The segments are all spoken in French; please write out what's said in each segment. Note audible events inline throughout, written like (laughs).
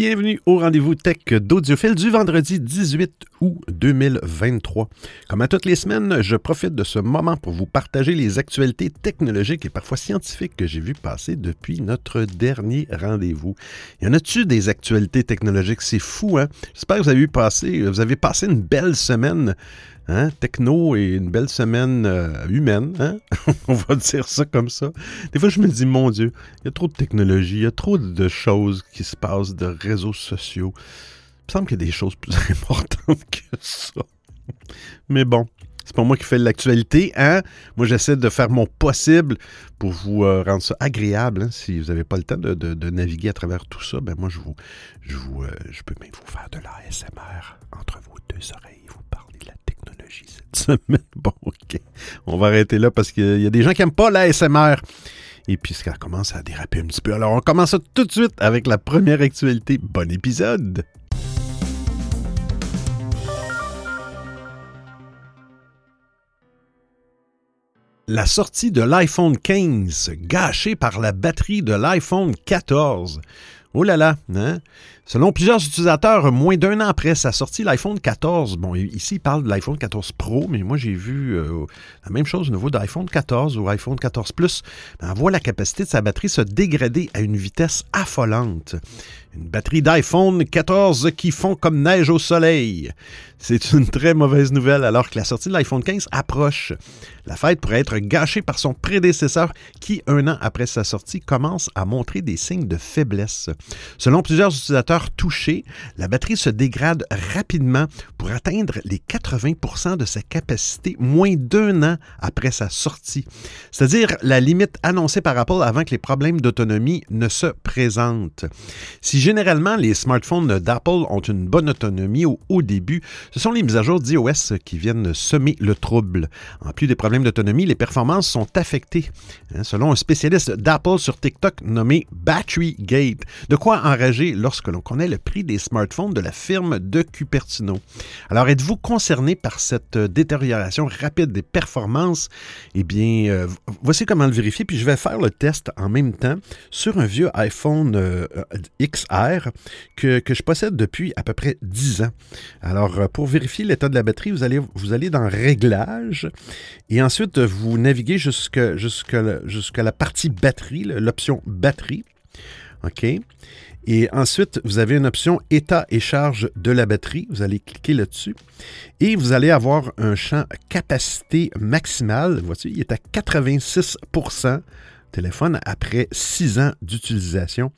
Bienvenue au rendez-vous tech d'Audiophile du vendredi 18 août 2023. Comme à toutes les semaines, je profite de ce moment pour vous partager les actualités technologiques et parfois scientifiques que j'ai vues passer depuis notre dernier rendez-vous. Y en a-tu des actualités technologiques? C'est fou, hein? J'espère que vous avez, eu passé, vous avez passé une belle semaine Hein? Techno et une belle semaine euh, humaine. Hein? (laughs) On va dire ça comme ça. Des fois, je me dis, mon Dieu, il y a trop de technologie, il y a trop de choses qui se passent, de réseaux sociaux. Il me semble qu'il y a des choses plus (laughs) importantes que ça. Mais bon, c'est pas moi qui fais l'actualité, hein? Moi, j'essaie de faire mon possible pour vous euh, rendre ça agréable. Hein? Si vous n'avez pas le temps de, naviguer à travers tout ça, ben moi, je vous, je vous, euh, je peux même vous faire de l'ASMR entre vos deux oreilles. (laughs) Bon, OK. On va arrêter là parce qu'il y a des gens qui n'aiment pas la SMR. Et puis, ça commence à déraper un petit peu. Alors, on commence tout de suite avec la première actualité. Bon épisode! La sortie de l'iPhone 15 gâchée par la batterie de l'iPhone 14. Oh là là, hein? Selon plusieurs utilisateurs, moins d'un an après sa sortie, l'iPhone 14, bon, ici, il parle de l'iPhone 14 Pro, mais moi, j'ai vu euh, la même chose au niveau de l'iPhone 14 ou iPhone 14 Plus. On voit la capacité de sa batterie se dégrader à une vitesse affolante. Une batterie d'iPhone 14 qui fond comme neige au soleil. C'est une très mauvaise nouvelle alors que la sortie de l'iPhone 15 approche. La fête pourrait être gâchée par son prédécesseur qui, un an après sa sortie, commence à montrer des signes de faiblesse. Selon plusieurs utilisateurs touchés, la batterie se dégrade rapidement pour atteindre les 80% de sa capacité moins d'un an après sa sortie. C'est-à-dire la limite annoncée par Apple avant que les problèmes d'autonomie ne se présentent. Si généralement, les smartphones d'Apple ont une bonne autonomie au, début. Ce sont les mises à jour d'iOS qui viennent semer le trouble. En plus des problèmes d'autonomie, les performances sont affectées. Hein, selon un spécialiste d'Apple sur TikTok nommé Battery Gate, de quoi enrager lorsque l'on connaît le prix des smartphones de la firme de Cupertino? Alors, êtes-vous concerné par cette détérioration rapide des performances? Eh bien, euh, voici comment le vérifier, puis je vais faire le test en même temps sur un vieux iPhone euh, X que, je possède depuis à peu près 10 ans. Alors, euh, pour vérifier l'état de la batterie, vous allez, vous allez dans Réglages et ensuite vous naviguez jusqu'à la partie batterie, l'option batterie. OK? Et ensuite, vous avez une option état et charge de la batterie. Vous allez cliquer là-dessus. Et vous allez avoir un champ capacité maximale. Voici, il est à 86% téléphone après six ans d'utilisation.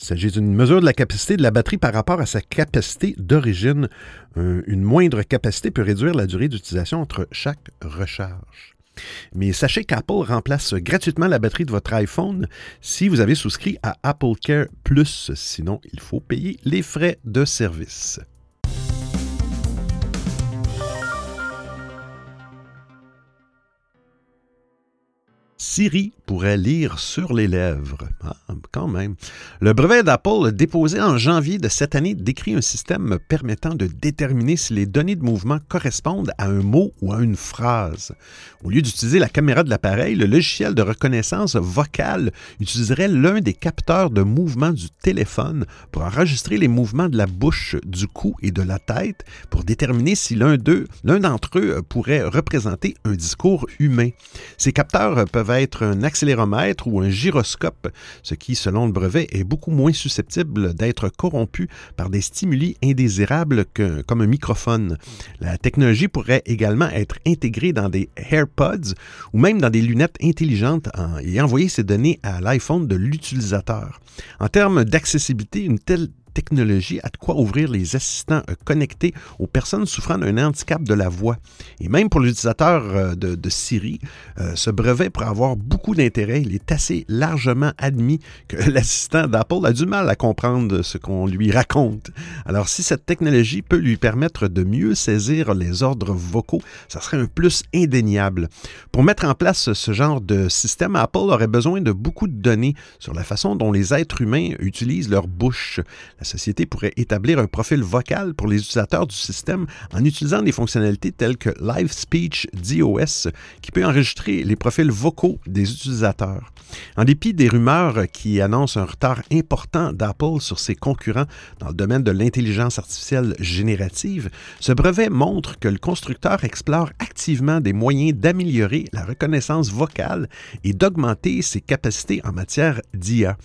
Il s'agit d'une mesure de la capacité de la batterie par rapport à sa capacité d'origine. une moindre capacité peut réduire la durée d'utilisation entre chaque recharge. Mais sachez qu'Apple remplace gratuitement la batterie de votre iPhone si vous avez souscrit à Apple Care Plus. Sinon, il faut payer les frais de service. Pourrait lire sur les lèvres. Ah, quand même. Le brevet d'Apple déposé en janvier de cette année décrit un système permettant de déterminer si les données de mouvement correspondent à un mot ou à une phrase. Au lieu d'utiliser la caméra de l'appareil, le logiciel de reconnaissance vocale utiliserait l'un des capteurs de mouvement du téléphone pour enregistrer les mouvements de la bouche, du cou et de la tête pour déterminer si l'un d'eux, l'un d'entre eux pourrait représenter un discours humain. Ces capteurs peuvent être ou un gyroscope, ce qui, selon le brevet, est beaucoup moins susceptible d'être corrompu par des stimuli indésirables que, comme un microphone. La technologie pourrait également être intégrée dans des AirPods ou même dans des lunettes intelligentes et envoyer ces données à l'iPhone de l'utilisateur. En termes d'accessibilité, une telle technologie a de quoi ouvrir les assistants euh, connectés aux personnes souffrant d'un handicap de la voix. Et même pour l'utilisateur euh, de, Siri, euh, ce brevet pourrait avoir beaucoup d'intérêt. Il est assez largement admis que (laughs) l'assistant d'Apple a du mal à comprendre ce qu'on lui raconte. Alors si cette technologie peut lui permettre de mieux saisir les ordres vocaux, ça serait un plus indéniable. Pour mettre en place ce genre de système, Apple aurait besoin de beaucoup de données sur la façon dont les êtres humains utilisent leur bouche La société pourrait établir un profil vocal pour les utilisateurs du système en utilisant des fonctionnalités telles que Live Speech DOS, qui peut enregistrer les profils vocaux des utilisateurs. En dépit des rumeurs qui annoncent un retard important d'Apple sur ses concurrents dans le domaine de l'intelligence artificielle générative, ce brevet montre que le constructeur explore activement des moyens d'améliorer la reconnaissance vocale et d'augmenter ses capacités en matière d'IA.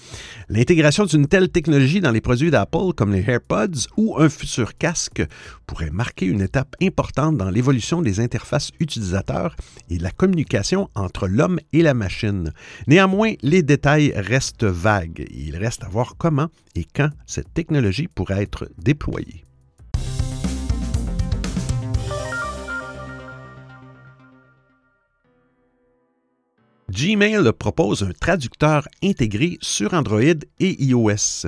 L'intégration d'une telle technologie dans les produits d'Apple comme les AirPods ou un futur casque pourrait marquer une étape importante dans l'évolution des interfaces utilisateurs et la communication entre l'homme et la machine. Néanmoins, les détails restent vagues il reste à voir comment et quand cette technologie pourrait être déployée. Gmail propose un traducteur intégré sur Android et iOS.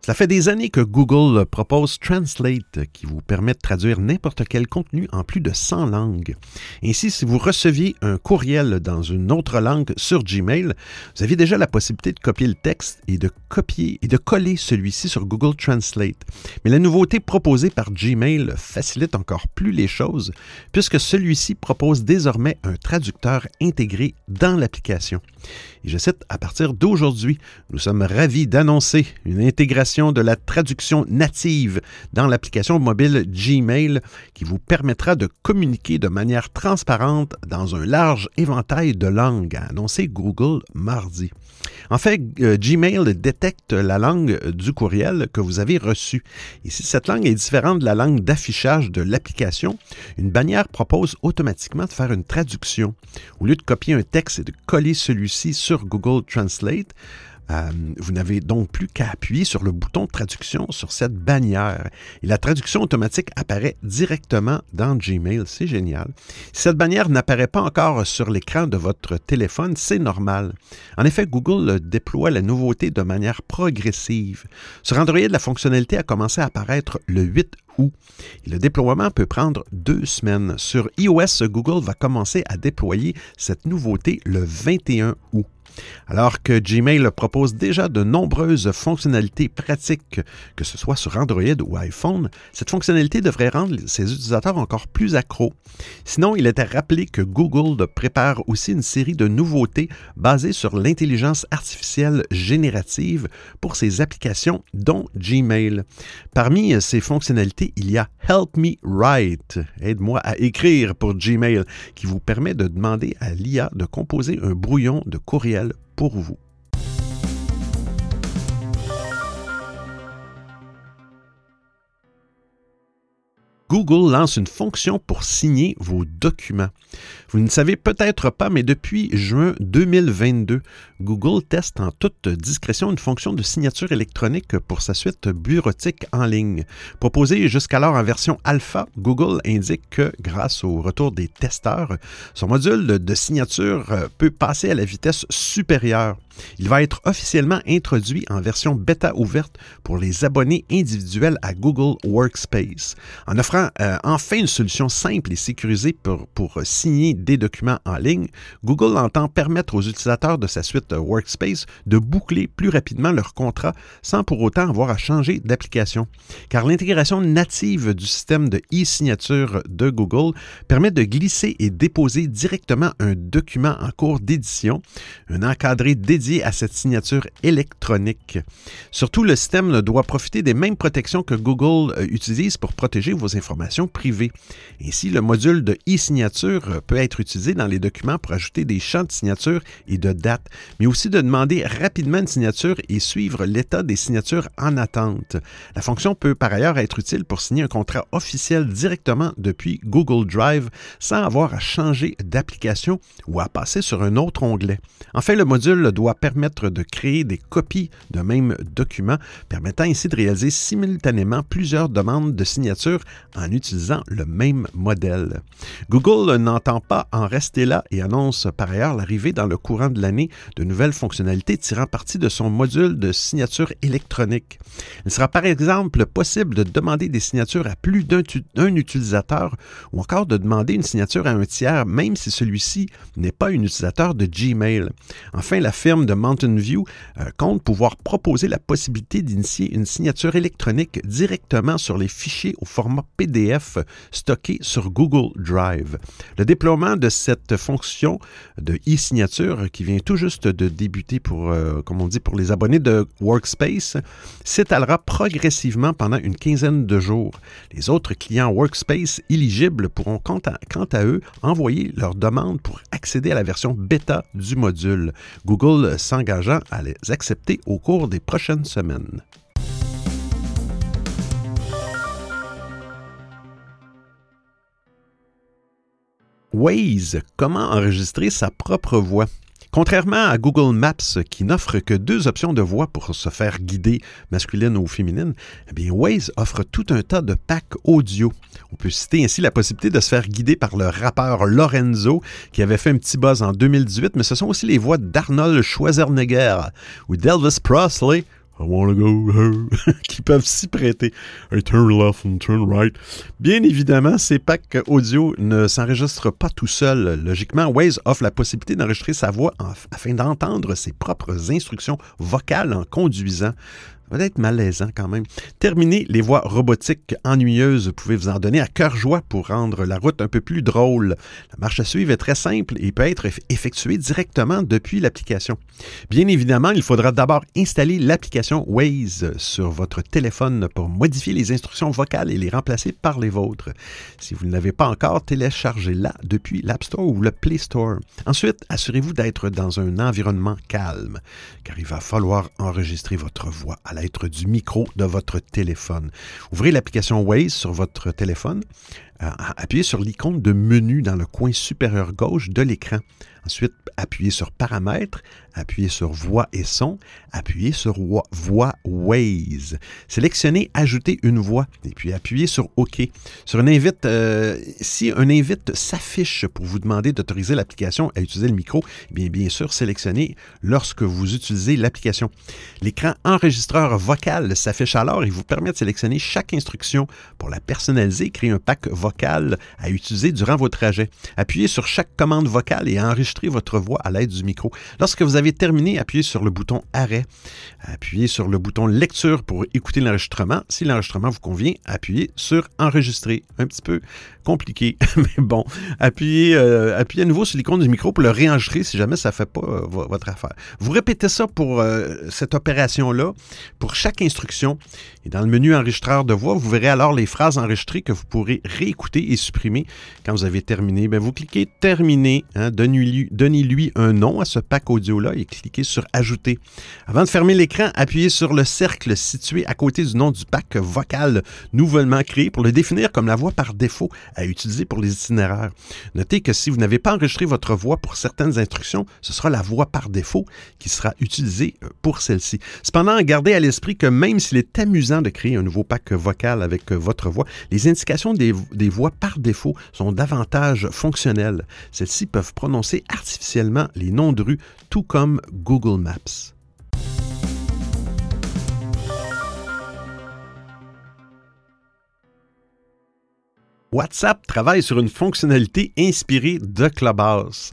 Ça fait des années que Google propose Translate qui vous permet de traduire n'importe quel contenu en plus de 100 langues. Ainsi, si vous receviez un courriel dans une autre langue sur Gmail, vous aviez déjà la possibilité de copier le texte et de copier et de coller celui-ci sur Google Translate. Mais la nouveauté proposée par Gmail facilite encore plus les choses puisque celui-ci propose désormais un traducteur intégré dans l'application. Et je cite, à partir d'aujourd'hui, nous sommes ravis d'annoncer une intégration de la traduction native dans l'application mobile Gmail qui vous permettra de communiquer de manière transparente dans un large éventail de langues, a annoncé Google mardi. En fait, euh, Gmail détecte la langue du courriel que vous avez reçu. Et si cette langue est différente de la langue d'affichage de l'application, une bannière propose automatiquement de faire une traduction. Au lieu de copier un texte et de coller celui-ci sur Google Translate, euh, vous n'avez donc plus qu'à appuyer sur le bouton de traduction sur cette bannière. Et la traduction automatique apparaît directement dans Gmail. C'est génial. Si cette bannière n'apparaît pas encore sur l'écran de votre téléphone, c'est normal. En effet, Google déploie la nouveauté de manière progressive. Sur Android, la fonctionnalité a commencé à apparaître le 8 août. Le déploiement peut prendre deux semaines. Sur iOS, Google va commencer à déployer cette nouveauté le 21 août. Alors que Gmail propose déjà de nombreuses fonctionnalités pratiques, que ce soit sur Android ou iPhone, cette fonctionnalité devrait rendre ses utilisateurs encore plus accros. Sinon, il était rappelé que Google prépare aussi une série de nouveautés basées sur l'intelligence artificielle générative pour ses applications, dont Gmail. Parmi ces fonctionnalités, il y a Help Me Write, aide-moi à écrire pour Gmail, qui vous permet de demander à l'IA de composer un brouillon de courriel pour vous. Google lance une fonction pour signer vos documents. Vous ne savez peut-être pas, mais depuis juin 2022, Google teste en toute discrétion une fonction de signature électronique pour sa suite bureautique en ligne. Proposée jusqu'alors en version alpha, Google indique que, grâce au retour des testeurs, son module de signature peut passer à la vitesse supérieure. Il va être officiellement introduit en version bêta ouverte pour les abonnés individuels à Google Workspace, en offrant euh, enfin une solution simple et sécurisée pour, pour signer des documents en ligne, Google entend permettre aux utilisateurs de sa suite Workspace de boucler plus rapidement leur contrat sans pour autant avoir à changer d'application. Car l'intégration native du système de e-signature de Google permet de glisser et déposer directement un document en cours d'édition, un encadré dédié à cette signature électronique. Surtout, le système doit profiter des mêmes protections que Google euh, utilise pour protéger vos informations privées. Ainsi, le module de e-signature peut être utilisé dans les documents pour ajouter des champs de signature et de date, mais aussi de demander rapidement une signature et suivre l'état des signatures en attente. La fonction peut par ailleurs être utile pour signer un contrat officiel directement depuis Google Drive sans avoir à changer d'application ou à passer sur un autre onglet. Enfin, le module doit permettre de créer des copies d'un même document, permettant ainsi de réaliser simultanément plusieurs demandes de signature en utilisant le même modèle. Google n'entend pas en rester là et annonce par ailleurs l'arrivée dans le courant de l'année de nouvelles fonctionnalités tirant parti de son module de signature électronique. Il sera par exemple possible de demander des signatures à plus d'un utilisateur ou encore de demander une signature à un tiers, même si celui-ci n'est pas un utilisateur de Gmail. Enfin, la firme de Mountain View euh, compte pouvoir proposer la possibilité d'initier une signature électronique directement sur les fichiers au format PDF stockés sur Google Drive. Le déploiement de cette fonction de e-signature qui vient tout juste de débuter pour, euh, pour les abonnés de Workspace s'étalera progressivement pendant une quinzaine de jours. Les autres clients Workspace éligibles pourront quant à, quant à eux envoyer leur demande pour accéder à la version bêta du module, Google s'engageant à les accepter au cours des prochaines semaines. Waze, comment enregistrer sa propre voix? Contrairement à Google Maps, qui n'offre que deux options de voix pour se faire guider, masculine ou féminine, eh bien Waze offre tout un tas de packs audio. On peut citer ainsi la possibilité de se faire guider par le rappeur Lorenzo, qui avait fait un petit buzz en 2018, mais ce sont aussi les voix d'Arnold Schwarzenegger ou d'Elvis Presley I wanna go (laughs) qui peuvent s'y prêter. turn left and turn right. Bien évidemment, ces packs audio ne s'enregistrent pas tout seuls. Logiquement, Waze offre la possibilité d'enregistrer sa voix afin d'entendre ses propres instructions vocales en conduisant va être malaisant quand même. Terminer les voies robotiques ennuyeuses, vous pouvez vous en donner à cœur joie pour rendre la route un peu plus drôle? La marche à suivre est très simple et peut être effectuée directement depuis l'application. Bien évidemment, il faudra d'abord installer l'application Waze sur votre téléphone pour modifier les instructions vocales et les remplacer par les vôtres. Si vous ne l'avez pas encore, téléchargez-la depuis l'App Store ou le Play Store. Ensuite, assurez-vous d'être dans un environnement calme, car il va falloir enregistrer votre voix à être du micro de votre téléphone. Ouvrez l'application Waze sur votre téléphone, euh, appuyez sur l'icône de menu dans le coin supérieur gauche de l'écran. Ensuite, appuyez sur Paramètres, appuyez sur Voix et son, appuyez sur Voix Waze. Sélectionnez Ajouter une voix et puis appuyez sur OK. Sur un invite, euh, si un invite s'affiche pour vous demander d'autoriser l'application à utiliser le micro, eh bien, bien sûr, sélectionnez lorsque vous utilisez l'application. L'écran enregistreur vocal s'affiche alors et vous permet de sélectionner chaque instruction pour la personnaliser, créer un pack vocal à utiliser durant vos trajets. Appuyez sur chaque commande vocale et enregistrez votre voix à l'aide du micro. Lorsque vous avez terminé, appuyez sur le bouton arrêt. Appuyez sur le bouton lecture pour écouter l'enregistrement. Si l'enregistrement vous convient, appuyez sur enregistrer. Un petit peu compliqué, (laughs) mais bon. Appuyez, euh, appuyez à nouveau sur l'icône du micro pour le réenregistrer si jamais ça ne fait pas euh, votre affaire. Vous répétez ça pour euh, cette opération-là, pour chaque instruction. Et dans le menu enregistreur de voix, vous verrez alors les phrases enregistrées que vous pourrez réécouter et supprimer quand vous avez terminé. Bien, vous cliquez Terminer, hein, donnez-lui un nom à ce pack audio-là et cliquez sur Ajouter. Avant de fermer l'écran, appuyez sur le cercle situé à côté du nom du pack vocal nouvellement créé pour le définir comme la voix par défaut à utiliser pour les itinéraires. Notez que si vous n'avez pas enregistré votre voix pour certaines instructions, ce sera la voix par défaut qui sera utilisée euh, pour celle-ci. Cependant, gardez à l'esprit que même s'il est amusant de créer un nouveau pack vocal avec euh, votre voix, les indications des, des voix par défaut sont davantage fonctionnelles. Celles-ci peuvent prononcer artificiellement les noms de rues, tout comme Google Maps. WhatsApp travaille sur une fonctionnalité inspirée de Clubhouse.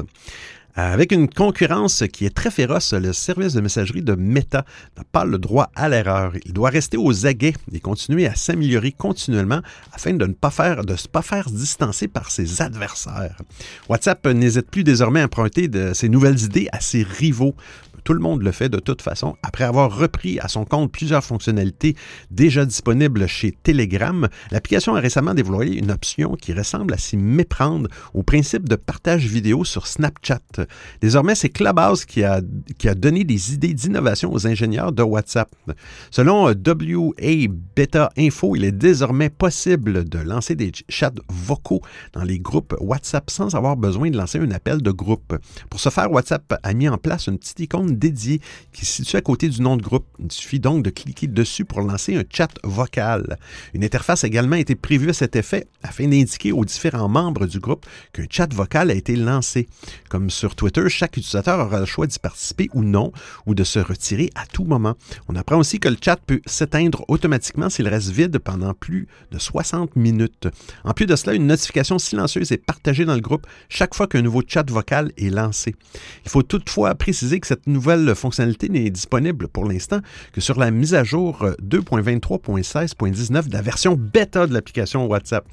Avec une concurrence qui est très féroce, le service de messagerie de Meta n'a pas le droit à l'erreur. Il doit rester aux aguets et continuer à s'améliorer continuellement afin de ne pas faire, de se pas faire distancer par ses adversaires. WhatsApp n'hésite plus désormais à emprunter de ses nouvelles idées à ses rivaux tout le monde le fait de toute façon. Après avoir repris à son compte plusieurs fonctionnalités déjà disponibles chez Telegram, l'application a récemment développé une option qui ressemble à s'y méprendre au principe de partage vidéo sur Snapchat. Désormais, c'est Clubhouse qui a, qui a donné des idées d'innovation aux ingénieurs de WhatsApp. Selon WA Beta Info, il est désormais possible de lancer des chats vocaux dans les groupes WhatsApp sans avoir besoin de lancer un appel de groupe. Pour ce faire, WhatsApp a mis en place une petite icône dédiée qui se situe à côté du nom de groupe. Il suffit donc de cliquer dessus pour lancer un chat vocal. Une interface a également été prévue à cet effet afin d'indiquer aux différents membres du groupe qu'un chat vocal a été lancé. Comme sur Twitter, chaque utilisateur aura le choix d'y participer ou non, ou de se retirer à tout moment. On apprend aussi que le chat peut s'éteindre automatiquement s'il reste vide pendant plus de 60 minutes. En plus de cela, une notification silencieuse est partagée dans le groupe chaque fois qu'un nouveau chat vocal est lancé. Il faut toutefois préciser que cette nouvelle fonctionnalité n'est disponible pour l'instant que sur la mise à jour 2.23.16.19 de la version bêta de l'application WhatsApp.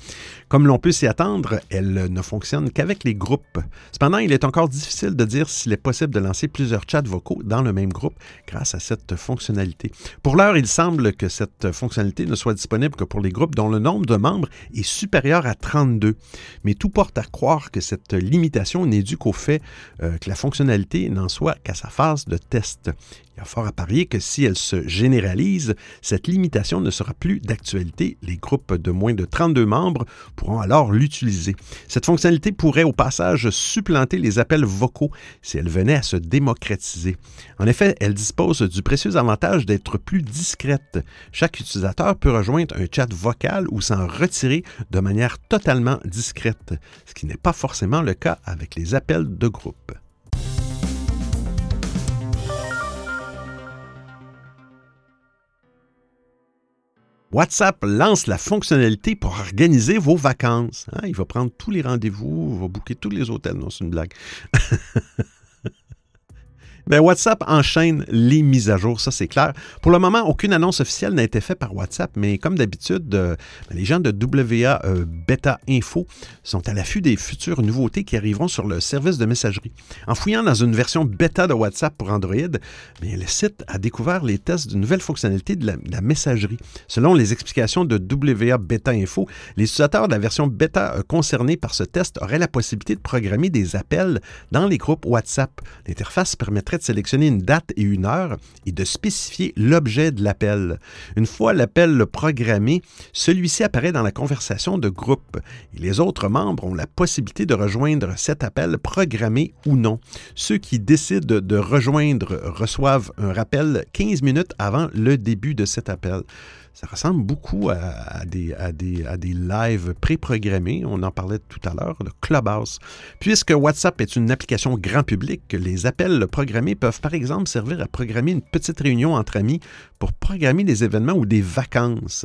Comme l'on peut s'y attendre, elle ne fonctionne qu'avec les groupes. Cependant, il est encore difficile de dire s'il est possible de lancer plusieurs chats vocaux dans le même groupe grâce à cette fonctionnalité. Pour l'heure, il semble que cette fonctionnalité ne soit disponible que pour les groupes dont le nombre de membres est supérieur à 32. Mais tout porte à croire que cette limitation n'est due qu'au fait euh, que la fonctionnalité n'en soit qu'à sa phase de test. Il y a fort à parier que si elle se généralise, cette limitation ne sera plus d'actualité. Les groupes de moins de 32 membres pourront alors l'utiliser. Cette fonctionnalité pourrait au passage supplanter les appels vocaux si elle venait à se démocratiser. En effet, elle dispose du précieux avantage d'être plus discrète. Chaque utilisateur peut rejoindre un chat vocal ou s'en retirer de manière totalement discrète, ce qui n'est pas forcément le cas avec les appels de groupe. WhatsApp lance la fonctionnalité pour organiser vos vacances. Hein, il va prendre tous les rendez-vous, il va booker tous les hôtels. Non, c'est une blague. (laughs) Ben, WhatsApp enchaîne les mises à jour, ça c'est clair. Pour le moment, aucune annonce officielle n'a été faite par WhatsApp, mais comme d'habitude, euh, ben, les gens de WA euh, Beta Info sont à l'affût des futures nouveautés qui arriveront sur le service de messagerie. En fouillant dans une version bêta de WhatsApp pour Android, bien, le site a découvert les tests d'une nouvelle fonctionnalité de la, messagerie. Selon les explications de WA Beta Info, les utilisateurs de la version bêta euh, concernée par ce test auraient la possibilité de programmer des appels dans les groupes WhatsApp. L'interface permettrait de sélectionner une date et une heure et de spécifier l'objet de l'appel. Une fois l'appel programmé, celui-ci apparaît dans la conversation de groupe et les autres membres ont la possibilité de rejoindre cet appel programmé ou non. Ceux qui décident de rejoindre reçoivent un rappel 15 minutes avant le début de cet appel. Ça ressemble beaucoup à, des, à des, à des lives préprogrammés. On en parlait tout à l'heure, le Clubhouse. Puisque WhatsApp est une application grand public, les appels programmés peuvent par exemple servir à programmer une petite réunion entre amis pour programmer des événements ou des vacances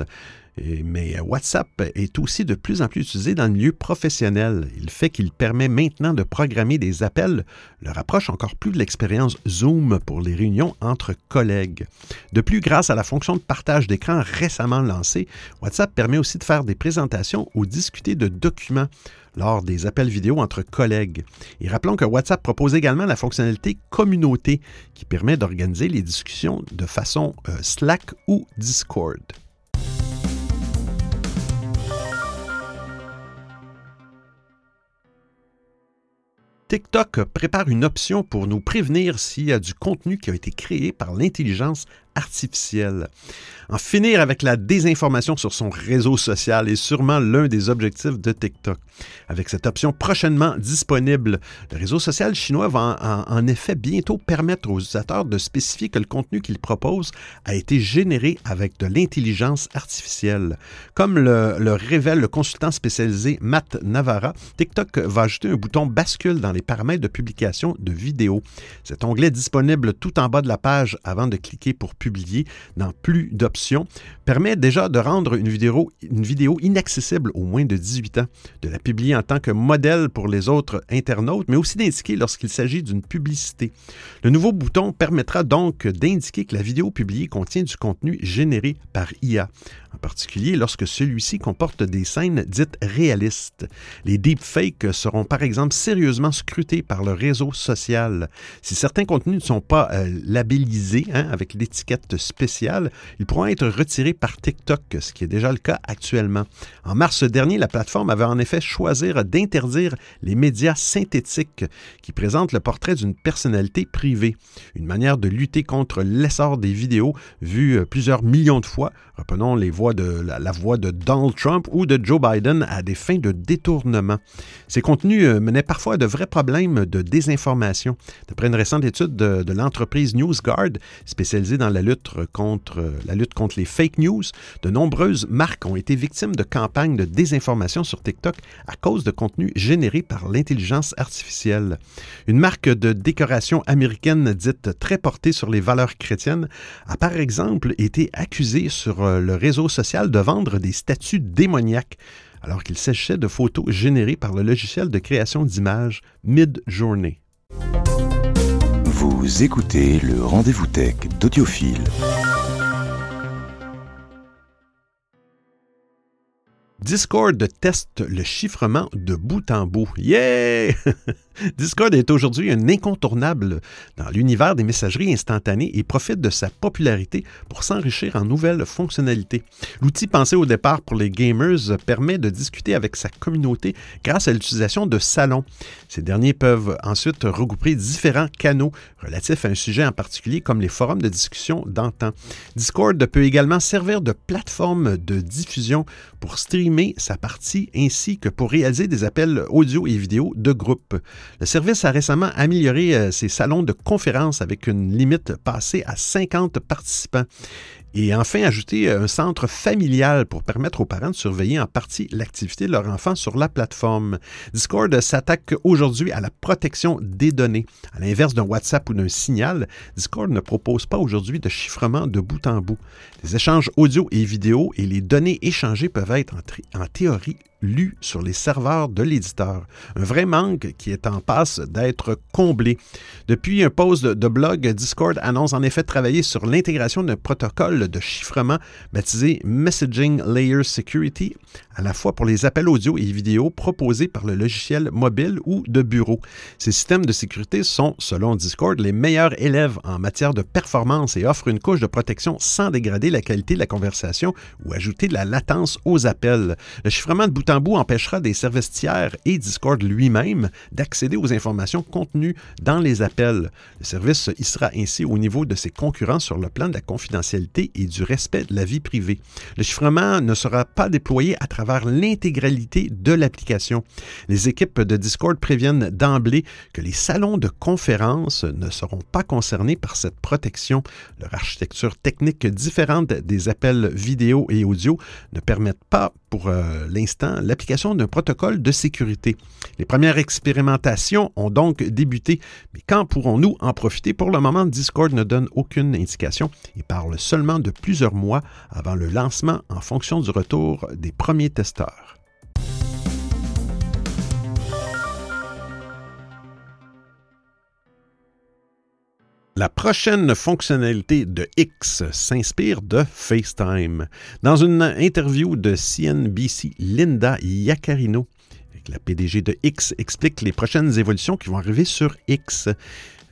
mais WhatsApp est aussi de plus en plus utilisé dans le milieu professionnel. Le fait qu'il permet maintenant de programmer des appels le rapproche encore plus de l'expérience Zoom pour les réunions entre collègues. De plus, grâce à la fonction de partage d'écran récemment lancée, WhatsApp permet aussi de faire des présentations ou discuter de documents lors des appels vidéo entre collègues. Et rappelons que WhatsApp propose également la fonctionnalité communauté qui permet d'organiser les discussions de façon euh, Slack ou Discord. TikTok prépare une option pour nous prévenir s'il y a du contenu qui a été créé par l'intelligence artificielle. En finir avec la désinformation sur son réseau social est sûrement l'un des objectifs de TikTok. Avec cette option prochainement disponible, le réseau social chinois va en, effet bientôt permettre aux utilisateurs de spécifier que le contenu qu'il propose a été généré avec de l'intelligence artificielle. Comme le, le, révèle le consultant spécialisé Matt Navarra, TikTok va ajouter un bouton bascule dans les paramètres de publication de vidéos. Cet onglet disponible tout en bas de la page avant de cliquer pour publier publié dans plus d'options, permet déjà de rendre une vidéo, une vidéo inaccessible aux moins de 18 ans, de la publier en tant que modèle pour les autres internautes, mais aussi d'indiquer lorsqu'il s'agit d'une publicité. Le nouveau bouton permettra donc d'indiquer que la vidéo publiée contient du contenu généré par IA en particulier lorsque celui-ci comporte des scènes dites réalistes. Les deepfakes seront par exemple sérieusement scrutés par le réseau social. Si certains contenus ne sont pas euh, labellisés hein, avec l'étiquette étiquette spéciale, ils pourront être retirés par TikTok, ce qui est déjà le cas actuellement. En mars dernier, la plateforme avait en effet choisi d'interdire les médias synthétiques qui présentent le portrait d'une personnalité privée, une manière de lutter contre l'essor des vidéos vues plusieurs millions de fois, reprenons les voix de, la, voix de Donald Trump ou de Joe Biden à des fins de détournement. Ces contenus euh, menaient parfois à de vrais problèmes de désinformation. D'après une récente étude de, l'entreprise NewsGuard, spécialisée dans la lutte, contre, la lutte contre les fake news, de nombreuses marques ont été victimes de campagnes de désinformation sur TikTok à cause de contenus générés par l'intelligence artificielle. Une marque de décoration américaine dite très portée sur les valeurs chrétiennes a par exemple été accusée sur euh, le réseau social de vendre des statues démoniaques alors qu'il s'agissait de photos générées par le logiciel de création d'images Mid-Journey. Vous écoutez le rendez-vous tech d'Audiophile. Discord teste le chiffrement de bout en bout. Yeah! (laughs) Discord est aujourd'hui un incontournable dans l'univers des messageries instantanées et profite de sa popularité pour s'enrichir en nouvelles fonctionnalités. L'outil pensé au départ pour les gamers permet de discuter avec sa communauté grâce à l'utilisation de salons. Ces derniers peuvent ensuite regrouper différents canaux relatifs à un sujet en particulier comme les forums de discussion d'antan. Discord peut également servir de plateforme de diffusion pour streamer sa partie ainsi que pour réaliser des appels audio et vidéo de groupe. Le service a récemment amélioré euh, ses salons de conférences avec une limite passée à 50 participants. Et enfin, ajouter euh, un centre familial pour permettre aux parents de surveiller en partie l'activité de leur enfant sur la plateforme. Discord s'attaque aujourd'hui à la protection des données. À l'inverse d'un WhatsApp ou d'un signal, Discord ne propose pas aujourd'hui de chiffrement de bout en bout. Les échanges audio et vidéo et les données échangées peuvent être en, en théorie lu sur les serveurs de l'éditeur. Un vrai manque qui est en passe d'être comblé. Depuis un post de blog, Discord annonce en effet travailler sur l'intégration d'un protocole de chiffrement baptisé Messaging Layer Security, à la fois pour les appels audio et vidéo proposés par le logiciel mobile ou de bureau. Ces systèmes de sécurité sont, selon Discord, les meilleurs élèves en matière de performance et offrent une couche de protection sans dégrader la qualité de la conversation ou ajouter de la latence aux appels. Le chiffrement de bout en bout empêchera des services tiers et Discord lui-même d'accéder aux informations contenues dans les appels. Le service y sera ainsi au niveau de ses concurrents sur le plan de la confidentialité et du respect de la vie privée. Le chiffrement ne sera pas déployé à travers l'intégralité de l'application. Les équipes de Discord préviennent d'emblée que les salons de conférence ne seront pas concernés par cette protection. Leur architecture technique différente des appels vidéo et audio ne permettent pas pour euh, l'instant l'application d'un protocole de sécurité. Les premières expérimentations ont donc débuté, mais quand pourrons-nous en profiter? Pour le moment, Discord ne donne aucune indication et parle seulement de plusieurs mois avant le lancement en fonction du retour des premiers La prochaine fonctionnalité de X s'inspire de FaceTime. Dans une interview de CNBC, Linda Yacarino, la PDG de X, explique les prochaines évolutions qui vont arriver sur X.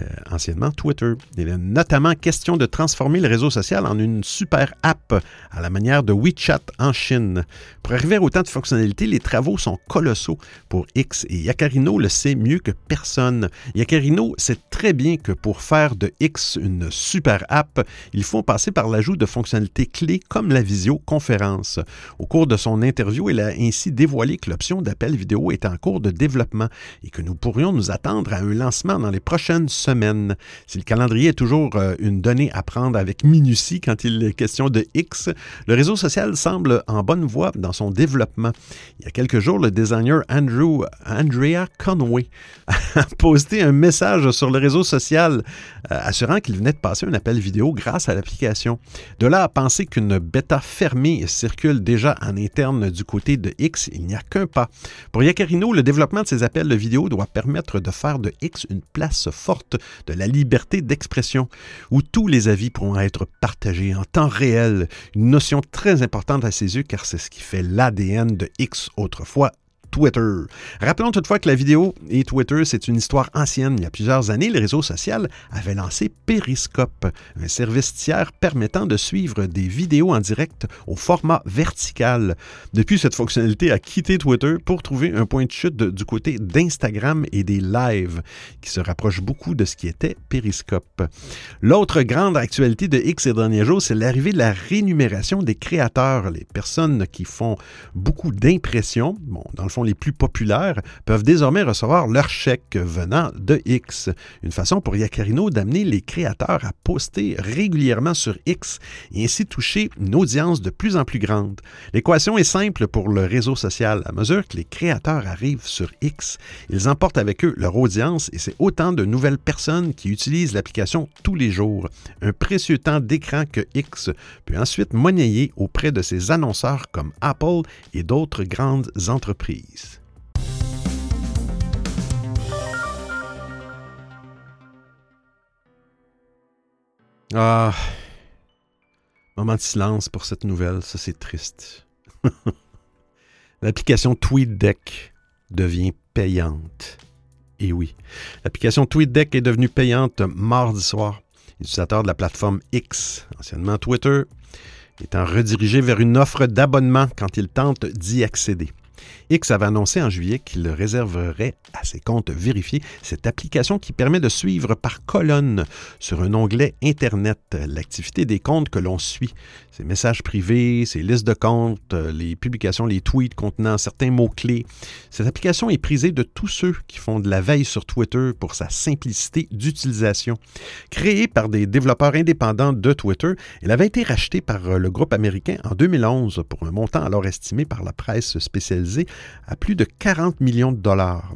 Euh, anciennement Twitter. Il est notamment question de transformer le réseau social en une super app à la manière de WeChat en Chine. Pour arriver à autant de fonctionnalités, les travaux sont colossaux pour X et Yacarino le sait mieux que personne. Yacarino sait très bien que pour faire de X une super app, il faut passer par l'ajout de fonctionnalités clés comme la visioconférence. Au cours de son interview, elle a ainsi dévoilé que l'option d'appel vidéo est en cours de développement et que nous pourrions nous attendre à un lancement dans les prochaines semaines Si le calendrier est toujours euh, une donnée à prendre avec minutie quand il est question de X, le réseau social semble en bonne voie dans son développement. Il y a quelques jours, le designer Andrew, Andrea Conway (laughs) a posté un message sur le réseau social euh, assurant qu'il venait de passer un appel vidéo grâce à l'application. De là à penser qu'une bêta fermée circule déjà en interne du côté de X, il n'y a qu'un pas. Pour Yacarino, le développement de ces appels de vidéo doit permettre de faire de X une place forte de la liberté d'expression, où tous les avis pourront être partagés en temps réel, une notion très importante à ses yeux car c'est ce qui fait l'ADN de X autrefois Twitter. Rappelons toutefois que la vidéo et Twitter, c'est une histoire ancienne. Il y a plusieurs années, le réseau social avait lancé Periscope, un service tiers permettant de suivre des vidéos en direct au format vertical. Depuis, cette fonctionnalité a quitté Twitter pour trouver un point de chute du côté d'Instagram et des lives, qui se rapproche beaucoup de ce qui était Periscope. L'autre grande actualité de X ces derniers jours, c'est l'arrivée de la rémunération des créateurs, les personnes qui font beaucoup d'impressions, bon, dans le fond les plus populaires, peuvent désormais recevoir leur chèque venant de X. Une façon pour Yacarino d'amener les créateurs à poster régulièrement sur X et ainsi toucher une audience de plus en plus grande. L'équation est simple pour le réseau social. À mesure que les créateurs arrivent sur X, ils emportent avec eux leur audience et c'est autant de nouvelles personnes qui utilisent l'application tous les jours. Un précieux temps d'écran que X peut ensuite monnayer auprès de ses annonceurs comme Apple et d'autres grandes entreprises. Ah, moment de silence pour cette nouvelle, ça c'est triste. (laughs) L'application TweetDeck devient payante. Et oui, l'application TweetDeck est devenue payante mardi soir. L'utilisateur de la plateforme X, anciennement Twitter, étant redirigé vers une offre d'abonnement quand il tente d'y accéder. X avait annoncé en juillet qu'il réserverait à ses comptes vérifiés cette application qui permet de suivre par colonne sur un onglet Internet l'activité des comptes que l'on suit. Ses messages privés, ses listes de comptes, les publications, les tweets contenant certains mots-clés. Cette application est prisée de tous ceux qui font de la veille sur Twitter pour sa simplicité d'utilisation. Créée par des développeurs indépendants de Twitter, elle avait été rachetée par le groupe américain en 2011 pour un montant alors estimé par la presse spécialisée à plus de 40 millions de dollars.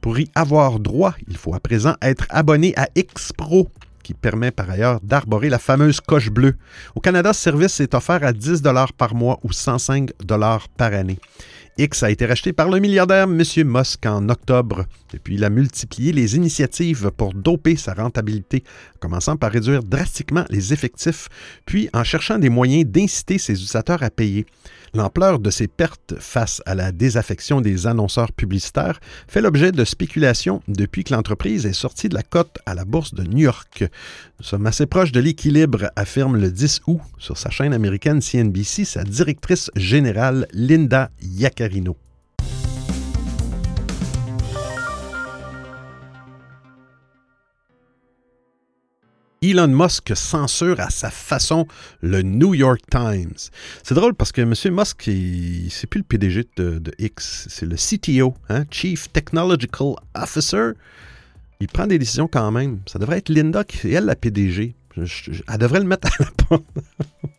Pour y avoir droit, il faut à présent être abonné à X-Pro, qui permet par ailleurs d'arborer la fameuse coche bleue. Au Canada, ce service est offert à 10 dollars par mois ou 105 dollars par année. X a été racheté par le milliardaire M. Musk en octobre. Et puis, il a multiplié les initiatives pour doper sa rentabilité, commençant par réduire drastiquement les effectifs, puis en cherchant des moyens d'inciter ses utilisateurs à payer. L'ampleur de ces pertes face à la désaffection des annonceurs publicitaires fait l'objet de spéculations depuis que l'entreprise est sortie de la cote à la bourse de New York. Nous sommes assez proches de l'équilibre, affirme le 10 août sur sa chaîne américaine CNBC sa directrice générale Linda Yacarino. Elon Musk censure à sa façon le New York Times. C'est drôle parce que M. Musk, c'est plus le PDG de, X, c'est le CTO, hein, Chief Technological Officer. Il prend des décisions quand même. Ça devrait être Linda qui est elle la PDG. elle devrait le mettre à la porte. (laughs)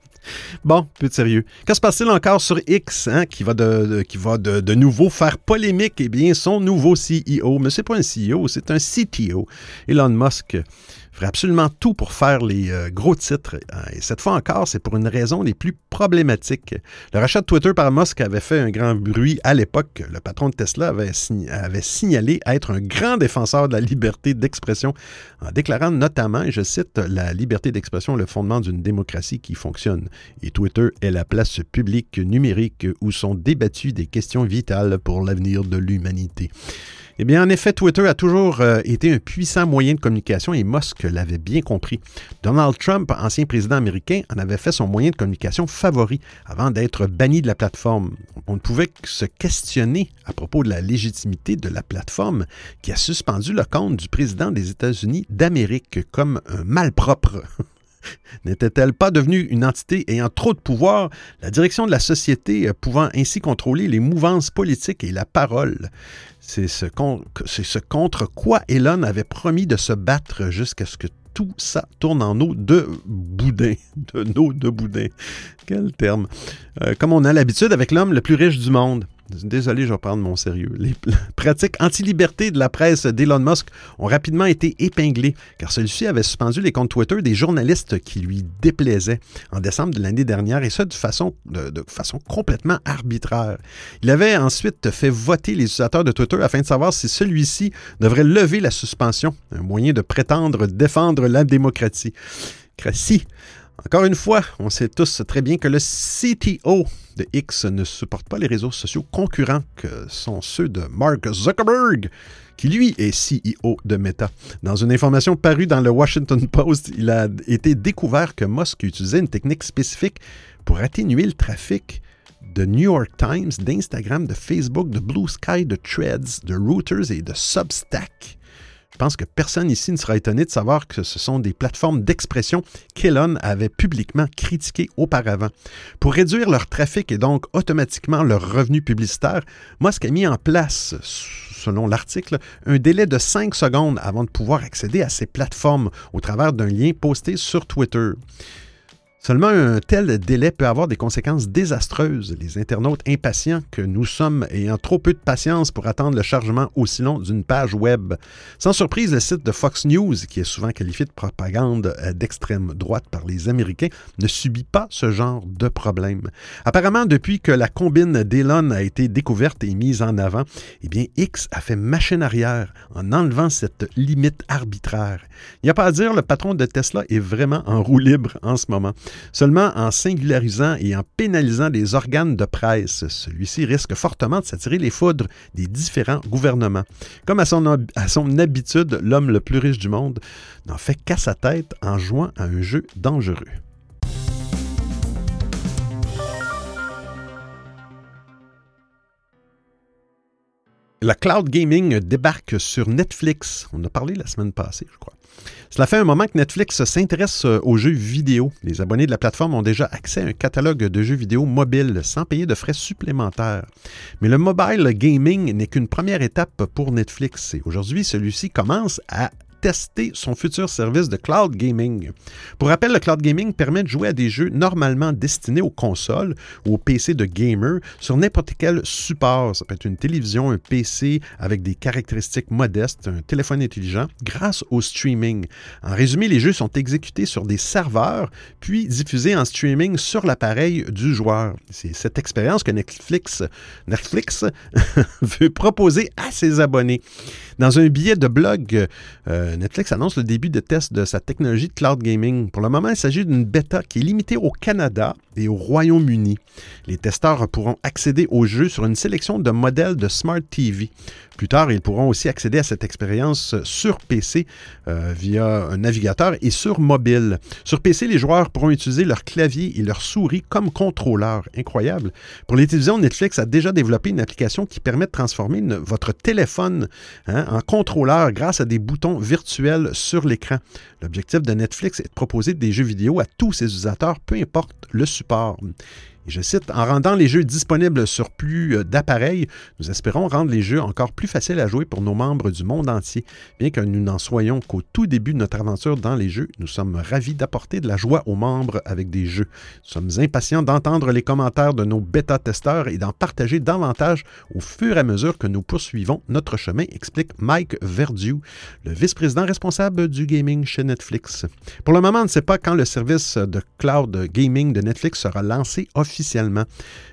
Bon, peu de sérieux. Que se passe-t-il encore sur X, hein, qui va, de, qui va de, nouveau faire polémique? Eh bien, son nouveau CEO, mais c'est pas un CEO, c'est un CTO, Elon Musk, ferait absolument tout pour faire les euh, gros titres. Euh, et cette fois encore, c'est pour une raison des plus problématiques. Le rachat de Twitter par Musk avait fait un grand bruit à l'époque. Le patron de Tesla avait, signalé être un grand défenseur de la liberté d'expression, en déclarant notamment, et je cite, la liberté d'expression, le fondement d'une démocratie qui fonctionne. Et Twitter est la place publique numérique où sont débattues des questions vitales pour l'avenir de l'humanité. Eh bien, en effet, Twitter a toujours euh, été un puissant moyen de communication et Musk l'avait bien compris. Donald Trump, ancien président américain, en avait fait son moyen de communication favori avant d'être banni de la plateforme. On ne pouvait que se questionner à propos de la légitimité de la plateforme qui a suspendu le compte du président des États-Unis d'Amérique comme un malpropre. (laughs) N'était-elle pas devenue une entité ayant trop de pouvoir, la direction de la société pouvant ainsi contrôler les mouvances politiques et la parole? C'est ce, contre quoi Elon avait promis de se battre jusqu'à ce que tout ça tourne en eau de boudin. De eau de boudin. Quel terme. Euh, comme on a l'habitude avec l'homme le plus riche du monde. Désolé, je vais prendre mon sérieux. Les (laughs) pratiques anti-liberté de la presse d'Elon Musk ont rapidement été épinglées, car celui-ci avait suspendu les comptes Twitter des journalistes qui lui déplaisaient en décembre de l'année dernière, et ça de façon, de, façon complètement arbitraire. Il avait ensuite fait voter les utilisateurs de Twitter afin de savoir si celui-ci devrait lever la suspension, un moyen de prétendre défendre la démocratie. Encore une fois, on sait tous très bien que le CTO de X ne supporte pas les réseaux sociaux concurrents que sont ceux de Mark Zuckerberg, qui lui est CEO de Meta. Dans une information parue dans le Washington Post, il a été découvert que Musk utilisait une technique spécifique pour atténuer le trafic de New York Times, d'Instagram, de Facebook, de Blue Sky, de Threads, de Reuters et de Substack. Je pense que personne ici ne sera étonné de savoir que ce sont des plateformes d'expression qu'Elon avait publiquement critiquées auparavant. Pour réduire leur trafic et donc automatiquement leur revenu publicitaire, Musk a mis en place, selon l'article, un délai de 5 secondes avant de pouvoir accéder à ces plateformes au travers d'un lien posté sur Twitter. Seulement un tel délai peut avoir des conséquences désastreuses. Les internautes impatients que nous sommes ayant trop peu de patience pour attendre le chargement aussi long d'une page web. Sans surprise, le site de Fox News, qui est souvent qualifié de propagande euh, d'extrême droite par les Américains, ne subit pas ce genre de problème. Apparemment, depuis que la combine d'Elon a été découverte et mise en avant, eh bien, X a fait machine arrière en enlevant cette limite arbitraire. Il n'y a pas à dire, le patron de Tesla est vraiment en roue libre en ce moment. Seulement en singularisant et en pénalisant les organes de presse, celui-ci risque fortement de s'attirer les foudres des différents gouvernements. Comme à son, habitude, l'homme le plus riche du monde n'en fait qu'à sa tête en jouant à un jeu dangereux. La cloud gaming débarque sur Netflix. On a parlé la semaine passée, je crois. Cela fait un moment que Netflix s'intéresse euh, aux jeux vidéo. Les abonnés de la plateforme ont déjà accès à un catalogue de jeux vidéo mobiles sans payer de frais supplémentaires. Mais le mobile gaming n'est qu'une première étape pour Netflix et aujourd'hui, celui-ci commence à tester son futur service de cloud gaming. Pour rappel, le cloud gaming permet de jouer à des jeux normalement destinés aux consoles ou aux PC de gamers sur n'importe quel support. Ça peut être une télévision, un PC avec des caractéristiques modestes, un téléphone intelligent, grâce au streaming. En résumé, les jeux sont exécutés sur des serveurs, puis diffusés en streaming sur l'appareil du joueur. C'est cette expérience que Netflix, Netflix (laughs) veut proposer à ses abonnés. Dans un billet de blog, euh, Netflix annonce le début de test de sa technologie de cloud gaming. Pour le moment, il s'agit d'une bêta qui est limitée au Canada et au Royaume-Uni. Les testeurs pourront accéder au jeu sur une sélection de modèles de Smart TV. Plus tard, ils pourront aussi accéder à cette expérience sur PC euh, via un navigateur et sur mobile. Sur PC, les joueurs pourront utiliser leur clavier et leur souris comme contrôleur. Incroyable. Pour les télévisions, Netflix a déjà développé une application qui permet de transformer votre téléphone hein, en contrôleur grâce à des boutons virtuels sur l'écran. L'objectif de Netflix est de proposer des jeux vidéo à tous ses utilisateurs, peu importe le support je cite, En rendant les jeux disponibles sur plus euh, d'appareils, nous espérons rendre les jeux encore plus faciles à jouer pour nos membres du monde entier. Bien que nous n'en soyons qu'au tout début de notre aventure dans les jeux, nous sommes ravis d'apporter de la joie aux membres avec des jeux. Nous sommes impatients d'entendre les commentaires de nos bêta-testeurs et d'en partager davantage au fur et à mesure que nous poursuivons notre chemin, explique Mike Verdieu, le vice-président responsable du gaming chez Netflix. Pour le moment, on ne sait pas quand le service de cloud gaming de Netflix sera lancé officiellement officiellement.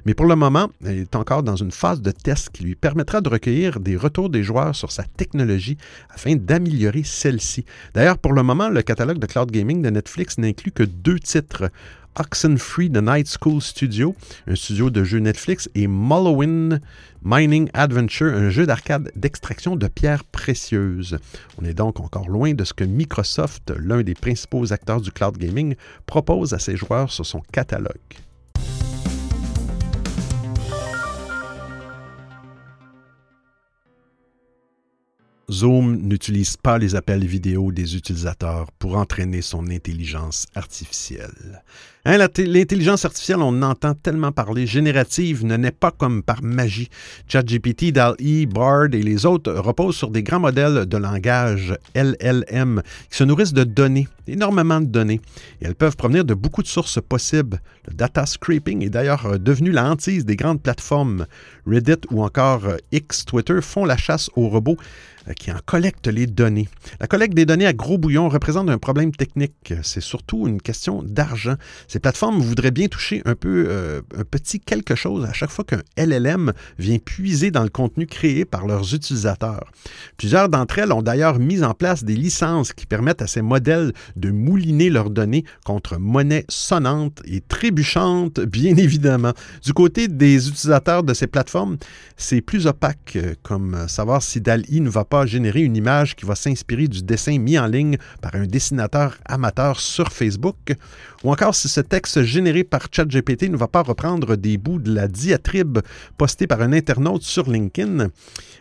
Mais pour le moment, il est encore dans une phase de test qui lui permettra de recueillir des retours des joueurs sur sa technologie afin d'améliorer celle-ci. D'ailleurs, pour le moment, le catalogue de cloud gaming de Netflix n'inclut que deux titres. Oxenfree The Night School Studio, un studio de jeux Netflix, et Mollowin Mining Adventure, un jeu d'arcade d'extraction de pierres précieuses. On est donc encore loin de ce que Microsoft, l'un des principaux acteurs du cloud gaming, propose à ses joueurs sur son catalogue. Zoom n'utilise pas les appels vidéo des utilisateurs pour entraîner son intelligence artificielle. Hein, l'intelligence artificielle, on entend tellement parler. Générative ne naît pas comme par magie. ChatGPT, DAL-E, Bard et les autres reposent sur des grands modèles de langage LLM qui se nourrissent de données, énormément de données. Elles peuvent provenir de beaucoup de sources possibles. Le data scraping est d'ailleurs euh, devenu la hantise des grandes plateformes. Reddit ou encore euh, X, Twitter font la chasse aux robots euh, qui en collectent les données. La collecte des données à gros bouillon représente un problème technique. C'est surtout une question d'argent. Ces plateformes voudraient bien toucher un peu euh, un petit quelque chose à chaque fois qu'un LLM vient puiser dans le contenu créé par leurs utilisateurs. Plusieurs d'entre elles ont d'ailleurs mis en place des licences qui permettent à ces modèles de mouliner leurs données contre monnaie sonnante et trébuchante, bien (laughs) évidemment. Du côté des utilisateurs de ces plateformes, c'est plus opaque, euh, comme savoir si DALI ne va pas générer une image qui va s'inspirer du dessin mis en ligne par un dessinateur amateur sur Facebook, ou encore si ce texte généré par ChatGPT ne va pas reprendre des bouts de la diatribe postée par un internaute sur LinkedIn,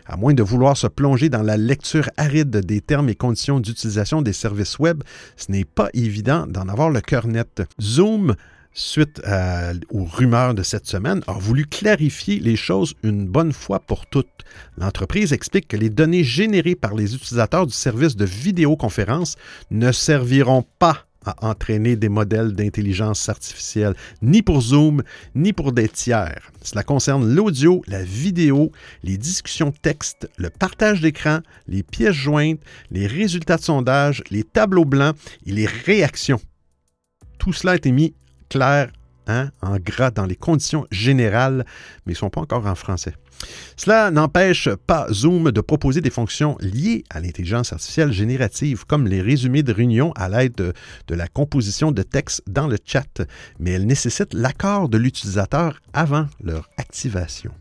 à moins de vouloir se plonger dans la lecture aride des termes et conditions d'utilisation des services web, ce n'est pas évident d'en avoir le cœur net. Zoom suite aux rumeurs de cette semaine, a voulu clarifier les choses une bonne fois pour toutes. L'entreprise explique que les données générées par les utilisateurs du service de vidéoconférence ne serviront pas à entraîner des modèles d'intelligence artificielle, ni pour Zoom, ni pour des tiers. Cela concerne l'audio, la vidéo, les discussions texte, le partage d'écran, les pièces jointes, les résultats de sondage, les tableaux blancs et les réactions. Tout cela a été mis clair hein, en gras dans les conditions générales, mais ils ne sont pas encore en français. Cela n'empêche pas Zoom de proposer des fonctions liées à l'intelligence artificielle générative, comme les résumés de réunions à l'aide de, de, la composition de texte dans le chat, mais elles nécessitent l'accord de l'utilisateur avant leur activation.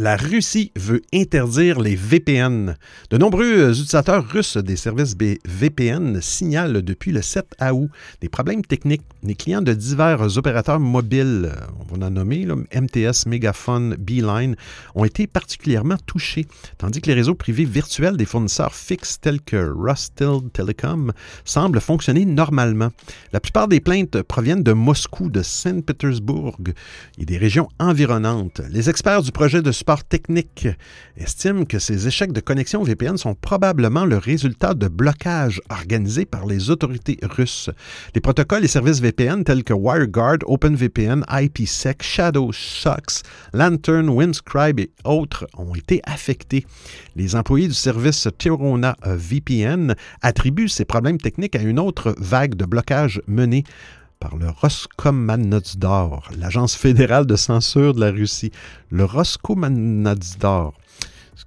La Russie veut interdire les VPN. De nombreux utilisateurs russes des services VPN signalent depuis le 7 août des problèmes techniques. Les clients de divers opérateurs mobiles, on va en nommer MTS, Megaphone, Beeline, ont été particulièrement touchés, tandis que les réseaux privés virtuels des fournisseurs fixes tels que Rusted Telecom semblent fonctionner normalement. La plupart des plaintes proviennent de Moscou, de Saint-Pétersbourg et des régions environnantes. Les experts du projet de support technique estime que ces échecs de connexion VPN sont probablement le résultat de blocages organisés par les autorités russes. Les protocoles et services VPN tels que WireGuard, OpenVPN, IPsec, ShadowSox, Lantern, Windscribe et autres ont été affectés. Les employés du service Tirona VPN attribuent ces problèmes techniques à une autre vague de blocages menée par le Roskomnadzor, l'agence fédérale de censure de la Russie. Le Roskomnadzor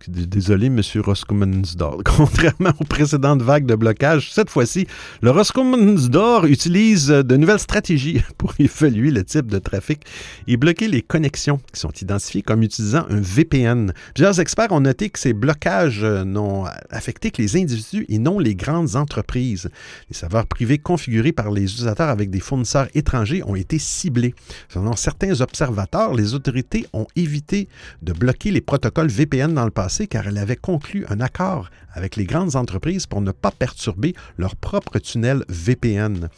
Désolé, M. Roskomnadzor. (laughs) Contrairement aux précédentes vagues de blocage, cette fois-ci, le Roskomnadzor utilise de nouvelles stratégies (laughs) pour évaluer le type de trafic et bloquer les connexions qui sont identifiées comme utilisant un VPN. Plusieurs experts ont noté que ces blocages n'ont affecté que les individus et non les grandes entreprises. Les serveurs privés configurés par les utilisateurs avec des fournisseurs étrangers ont été ciblés. Selon certains observateurs, les autorités ont évité de bloquer les protocoles VPN dans le passé car elle avait conclu un accord avec les grandes entreprises pour ne pas perturber leur propre tunnel VPN.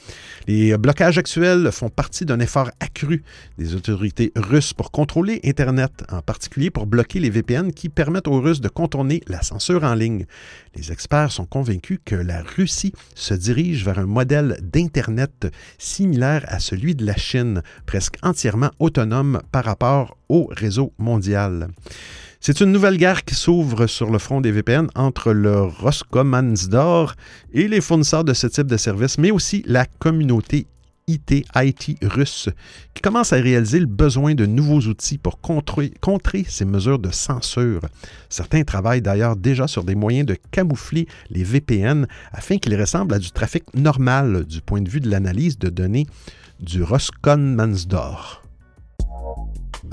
Les blocages actuels font partie d'un effort accru des autorités russes pour contrôler Internet, en particulier pour bloquer les VPN qui permettent aux Russes de contourner la censure en ligne. Les experts sont convaincus que la Russie se dirige vers un modèle d'Internet similaire à celui de la Chine, presque entièrement autonome par rapport au réseau mondial. C'est une nouvelle guerre qui s'ouvre sur le front des VPN entre le Roskomnadzor et les fournisseurs de ce type de service, mais aussi la communauté IT, IT russe, qui commence à réaliser le besoin de nouveaux outils pour contrer, ces mesures de censure. Certains travaillent d'ailleurs déjà sur des moyens de camoufler les VPN afin qu'ils ressemblent à du trafic normal du point de vue de l'analyse de données du Roskomnadzor.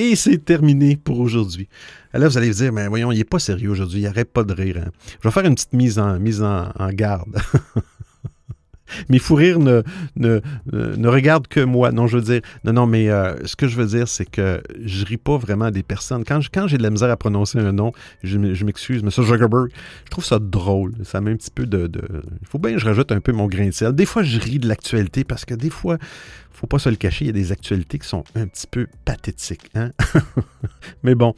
Et c'est terminé pour aujourd'hui. Là, vous allez vous dire, mais voyons, il n'est pas sérieux aujourd'hui, il arrête pas de rire. Hein. Je vais faire une petite mise en, mise en, garde. (laughs) mes fous rires ne, ne, regardent que moi. Non, je veux dire, non, non, mais euh, ce que je veux dire, c'est que je ris pas vraiment des personnes. Quand, quand j'ai de la misère à prononcer un nom, je, m'excuse, mais ça, Zuckerberg, je trouve ça drôle. Ça met un petit peu de. Il faut bien que je rajoute un peu mon grain de sel. Des fois, je ris de l'actualité parce que des fois, faut pas se le cacher, il y a des actualités qui sont un petit peu pathétiques. Hein? (laughs) mais bon,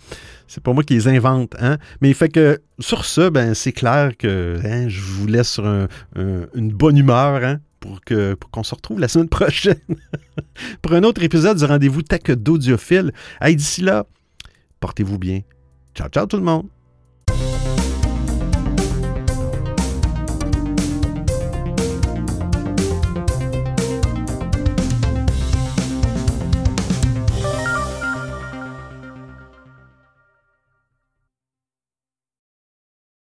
c'est pas moi qui les invente. Hein? Mais fait que sur ce, ben, c'est clair que hein, je vous laisse sur une bonne humeur hein, pour qu'on pour qu'on se retrouve la semaine (laughs) prochaine pour un autre épisode du rendez-vous Tech d'Audiophile. Hey, D'ici là, portez-vous bien. Ciao, ciao tout le monde.